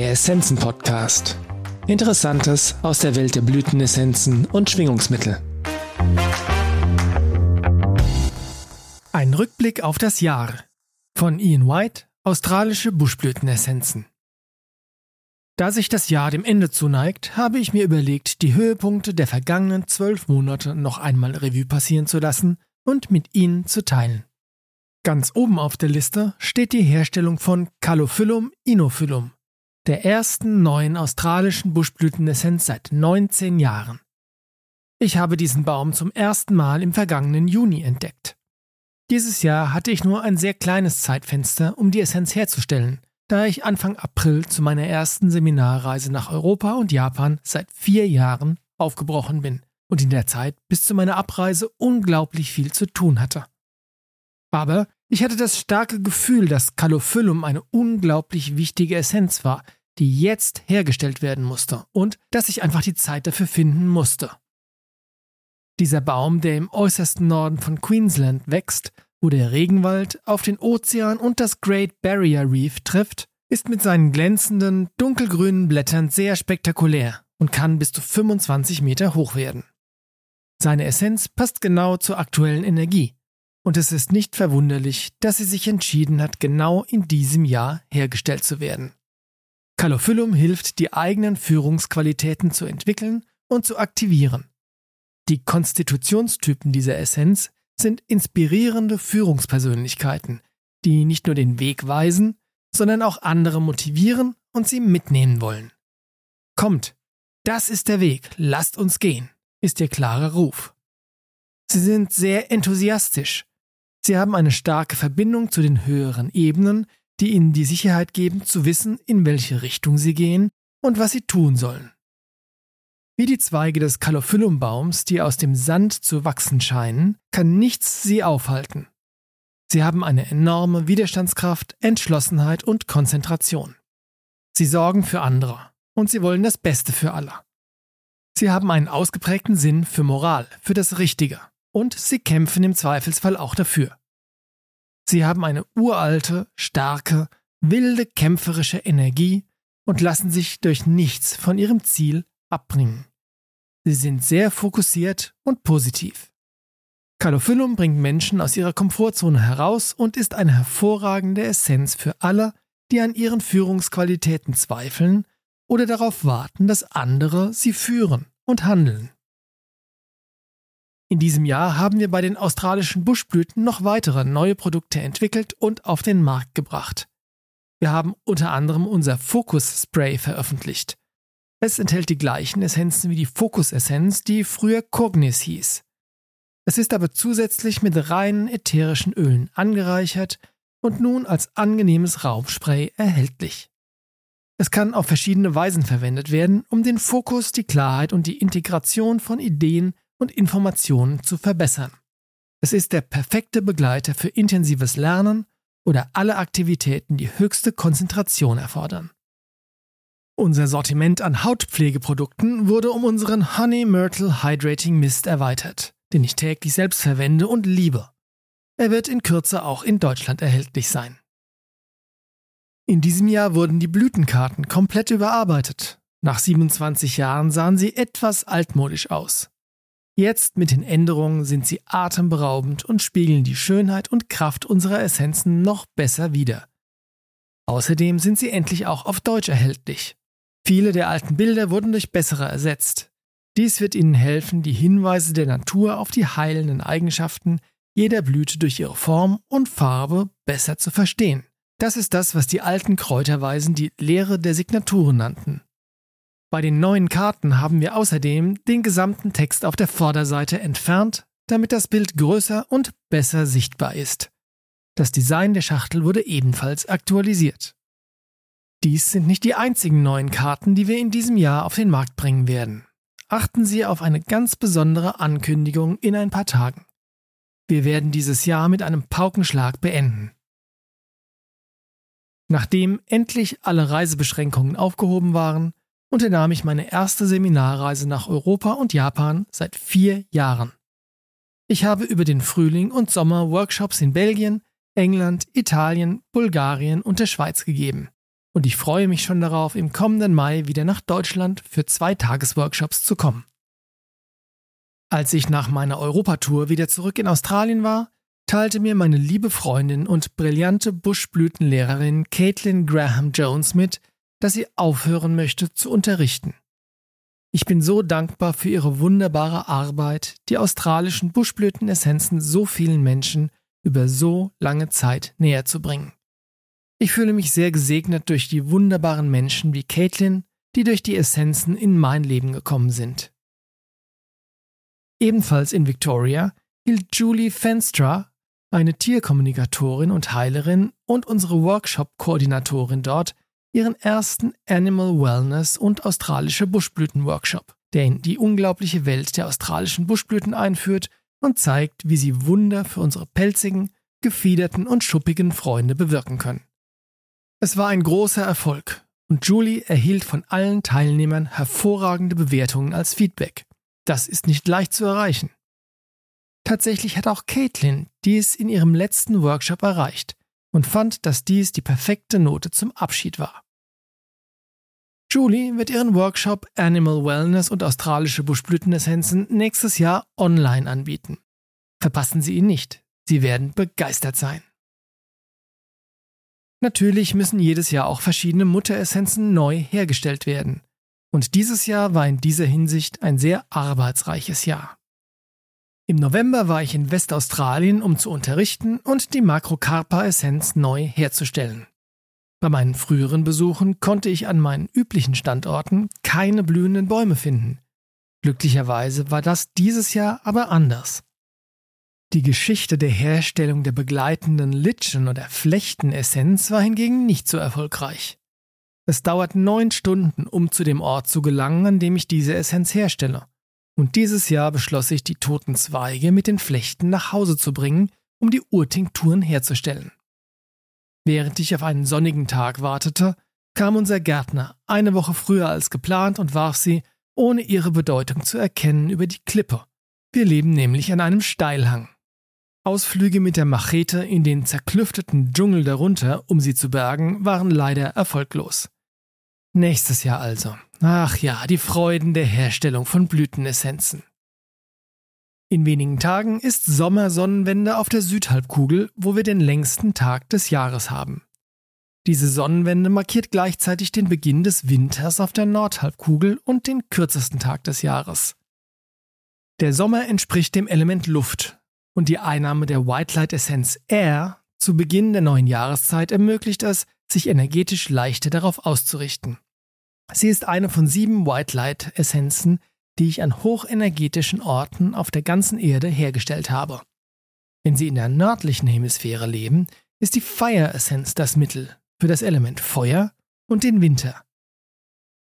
Der Essenzen-Podcast. Interessantes aus der Welt der Blütenessenzen und Schwingungsmittel. Ein Rückblick auf das Jahr von Ian White, australische Buschblütenessenzen. Da sich das Jahr dem Ende zuneigt, habe ich mir überlegt, die Höhepunkte der vergangenen zwölf Monate noch einmal Revue passieren zu lassen und mit Ihnen zu teilen. Ganz oben auf der Liste steht die Herstellung von Calophyllum inophyllum, der ersten neuen australischen Buschblütenessenz seit 19 Jahren. Ich habe diesen Baum zum ersten Mal im vergangenen Juni entdeckt. Dieses Jahr hatte ich nur ein sehr kleines Zeitfenster, um die Essenz herzustellen, da ich Anfang April zu meiner ersten Seminarreise nach Europa und Japan seit vier Jahren aufgebrochen bin und in der Zeit bis zu meiner Abreise unglaublich viel zu tun hatte. Aber ich hatte das starke Gefühl, dass Calophyllum eine unglaublich wichtige Essenz war, die jetzt hergestellt werden musste und dass ich einfach die Zeit dafür finden musste. Dieser Baum, der im äußersten Norden von Queensland wächst, wo der Regenwald auf den Ozean und das Great Barrier Reef trifft, ist mit seinen glänzenden, dunkelgrünen Blättern sehr spektakulär und kann bis zu 25 Meter hoch werden. Seine Essenz passt genau zur aktuellen Energie, und es ist nicht verwunderlich, dass sie sich entschieden hat, genau in diesem Jahr hergestellt zu werden. Calophyllum hilft, die eigenen Führungsqualitäten zu entwickeln und zu aktivieren. Die Konstitutionstypen dieser Essenz sind inspirierende Führungspersönlichkeiten, die nicht nur den Weg weisen, sondern auch andere motivieren und sie mitnehmen wollen. Kommt, das ist der Weg, lasst uns gehen, ist ihr klarer Ruf. Sie sind sehr enthusiastisch, Sie haben eine starke Verbindung zu den höheren Ebenen, die ihnen die Sicherheit geben, zu wissen, in welche Richtung sie gehen und was sie tun sollen. Wie die Zweige des Calophyllumbaums, die aus dem Sand zu wachsen scheinen, kann nichts sie aufhalten. Sie haben eine enorme Widerstandskraft, Entschlossenheit und Konzentration. Sie sorgen für andere und sie wollen das Beste für alle. Sie haben einen ausgeprägten Sinn für Moral, für das Richtige und sie kämpfen im Zweifelsfall auch dafür. Sie haben eine uralte, starke, wilde kämpferische Energie und lassen sich durch nichts von ihrem Ziel abbringen. Sie sind sehr fokussiert und positiv. Calophyllum bringt Menschen aus ihrer Komfortzone heraus und ist eine hervorragende Essenz für alle, die an ihren Führungsqualitäten zweifeln oder darauf warten, dass andere sie führen und handeln. In diesem Jahr haben wir bei den australischen Buschblüten noch weitere neue Produkte entwickelt und auf den Markt gebracht. Wir haben unter anderem unser Focus Spray veröffentlicht. Es enthält die gleichen Essenzen wie die Focus Essenz, die früher Cognis hieß. Es ist aber zusätzlich mit reinen ätherischen Ölen angereichert und nun als angenehmes Raumspray erhältlich. Es kann auf verschiedene Weisen verwendet werden, um den Fokus, die Klarheit und die Integration von Ideen und Informationen zu verbessern. Es ist der perfekte Begleiter für intensives Lernen oder alle Aktivitäten, die höchste Konzentration erfordern. Unser Sortiment an Hautpflegeprodukten wurde um unseren Honey Myrtle Hydrating Mist erweitert, den ich täglich selbst verwende und liebe. Er wird in Kürze auch in Deutschland erhältlich sein. In diesem Jahr wurden die Blütenkarten komplett überarbeitet. Nach 27 Jahren sahen sie etwas altmodisch aus. Jetzt mit den Änderungen sind sie atemberaubend und spiegeln die Schönheit und Kraft unserer Essenzen noch besser wider. Außerdem sind sie endlich auch auf Deutsch erhältlich. Viele der alten Bilder wurden durch bessere ersetzt. Dies wird Ihnen helfen, die Hinweise der Natur auf die heilenden Eigenschaften jeder Blüte durch ihre Form und Farbe besser zu verstehen. Das ist das, was die alten Kräuterweisen die Lehre der Signaturen nannten. Bei den neuen Karten haben wir außerdem den gesamten Text auf der Vorderseite entfernt, damit das Bild größer und besser sichtbar ist. Das Design der Schachtel wurde ebenfalls aktualisiert. Dies sind nicht die einzigen neuen Karten, die wir in diesem Jahr auf den Markt bringen werden. Achten Sie auf eine ganz besondere Ankündigung in ein paar Tagen. Wir werden dieses Jahr mit einem Paukenschlag beenden. Nachdem endlich alle Reisebeschränkungen aufgehoben waren, unternahm ich meine erste Seminarreise nach Europa und Japan seit vier Jahren. Ich habe über den Frühling und Sommer Workshops in Belgien, England, Italien, Bulgarien und der Schweiz gegeben. und ich freue mich schon darauf, im kommenden Mai wieder nach Deutschland für zwei Tagesworkshops zu kommen. Als ich nach meiner Europatour wieder zurück in Australien war, teilte mir meine liebe Freundin und brillante Buschblütenlehrerin Caitlin Graham Jones mit, dass sie aufhören möchte zu unterrichten. Ich bin so dankbar für ihre wunderbare Arbeit, die australischen Buschblütenessenzen so vielen Menschen über so lange Zeit näher zu bringen. Ich fühle mich sehr gesegnet durch die wunderbaren Menschen wie Caitlin, die durch die Essenzen in mein Leben gekommen sind. Ebenfalls in Victoria hielt Julie Fenstra, eine Tierkommunikatorin und Heilerin und unsere Workshop-Koordinatorin dort, ihren ersten Animal Wellness und australische Buschblüten-Workshop, der in die unglaubliche Welt der australischen Buschblüten einführt und zeigt, wie sie Wunder für unsere pelzigen, gefiederten und schuppigen Freunde bewirken können. Es war ein großer Erfolg und Julie erhielt von allen Teilnehmern hervorragende Bewertungen als Feedback. Das ist nicht leicht zu erreichen. Tatsächlich hat auch Caitlin dies in ihrem letzten Workshop erreicht und fand, dass dies die perfekte Note zum Abschied war. Julie wird ihren Workshop Animal Wellness und australische Buschblütenessenzen nächstes Jahr online anbieten. Verpassen Sie ihn nicht, Sie werden begeistert sein. Natürlich müssen jedes Jahr auch verschiedene Mutteressenzen neu hergestellt werden. Und dieses Jahr war in dieser Hinsicht ein sehr arbeitsreiches Jahr. Im November war ich in Westaustralien, um zu unterrichten und die Makrokarpa-Essenz neu herzustellen. Bei meinen früheren Besuchen konnte ich an meinen üblichen Standorten keine blühenden Bäume finden. Glücklicherweise war das dieses Jahr aber anders. Die Geschichte der Herstellung der begleitenden Litschen- oder Flechtenessenz war hingegen nicht so erfolgreich. Es dauert neun Stunden, um zu dem Ort zu gelangen, an dem ich diese Essenz herstelle. Und dieses Jahr beschloss ich, die toten Zweige mit den Flechten nach Hause zu bringen, um die Urtinkturen herzustellen. Während ich auf einen sonnigen Tag wartete, kam unser Gärtner eine Woche früher als geplant und warf sie, ohne ihre Bedeutung zu erkennen, über die Klippe. Wir leben nämlich an einem Steilhang. Ausflüge mit der Machete in den zerklüfteten Dschungel darunter, um sie zu bergen, waren leider erfolglos. Nächstes Jahr also. Ach ja, die Freuden der Herstellung von Blütenessenzen. In wenigen Tagen ist Sommersonnenwende auf der Südhalbkugel, wo wir den längsten Tag des Jahres haben. Diese Sonnenwende markiert gleichzeitig den Beginn des Winters auf der Nordhalbkugel und den kürzesten Tag des Jahres. Der Sommer entspricht dem Element Luft, und die Einnahme der White Light Essenz Air zu Beginn der neuen Jahreszeit ermöglicht es, sich energetisch leichter darauf auszurichten. Sie ist eine von sieben White Light Essenzen, die ich an hochenergetischen Orten auf der ganzen Erde hergestellt habe. Wenn Sie in der nördlichen Hemisphäre leben, ist die Fire Essenz das Mittel für das Element Feuer und den Winter.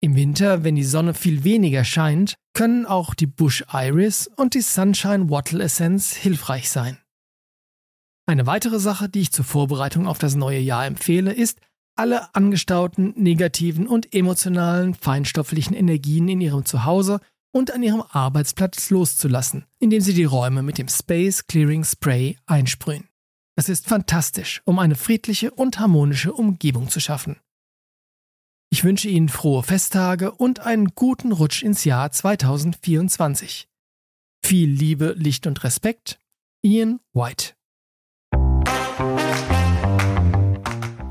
Im Winter, wenn die Sonne viel weniger scheint, können auch die Bush Iris und die Sunshine Wattle Essenz hilfreich sein. Eine weitere Sache, die ich zur Vorbereitung auf das neue Jahr empfehle, ist, alle angestauten negativen und emotionalen feinstofflichen Energien in Ihrem Zuhause und an Ihrem Arbeitsplatz loszulassen, indem Sie die Räume mit dem Space Clearing Spray einsprühen. Es ist fantastisch, um eine friedliche und harmonische Umgebung zu schaffen. Ich wünsche Ihnen frohe Festtage und einen guten Rutsch ins Jahr 2024. Viel Liebe, Licht und Respekt, Ian White.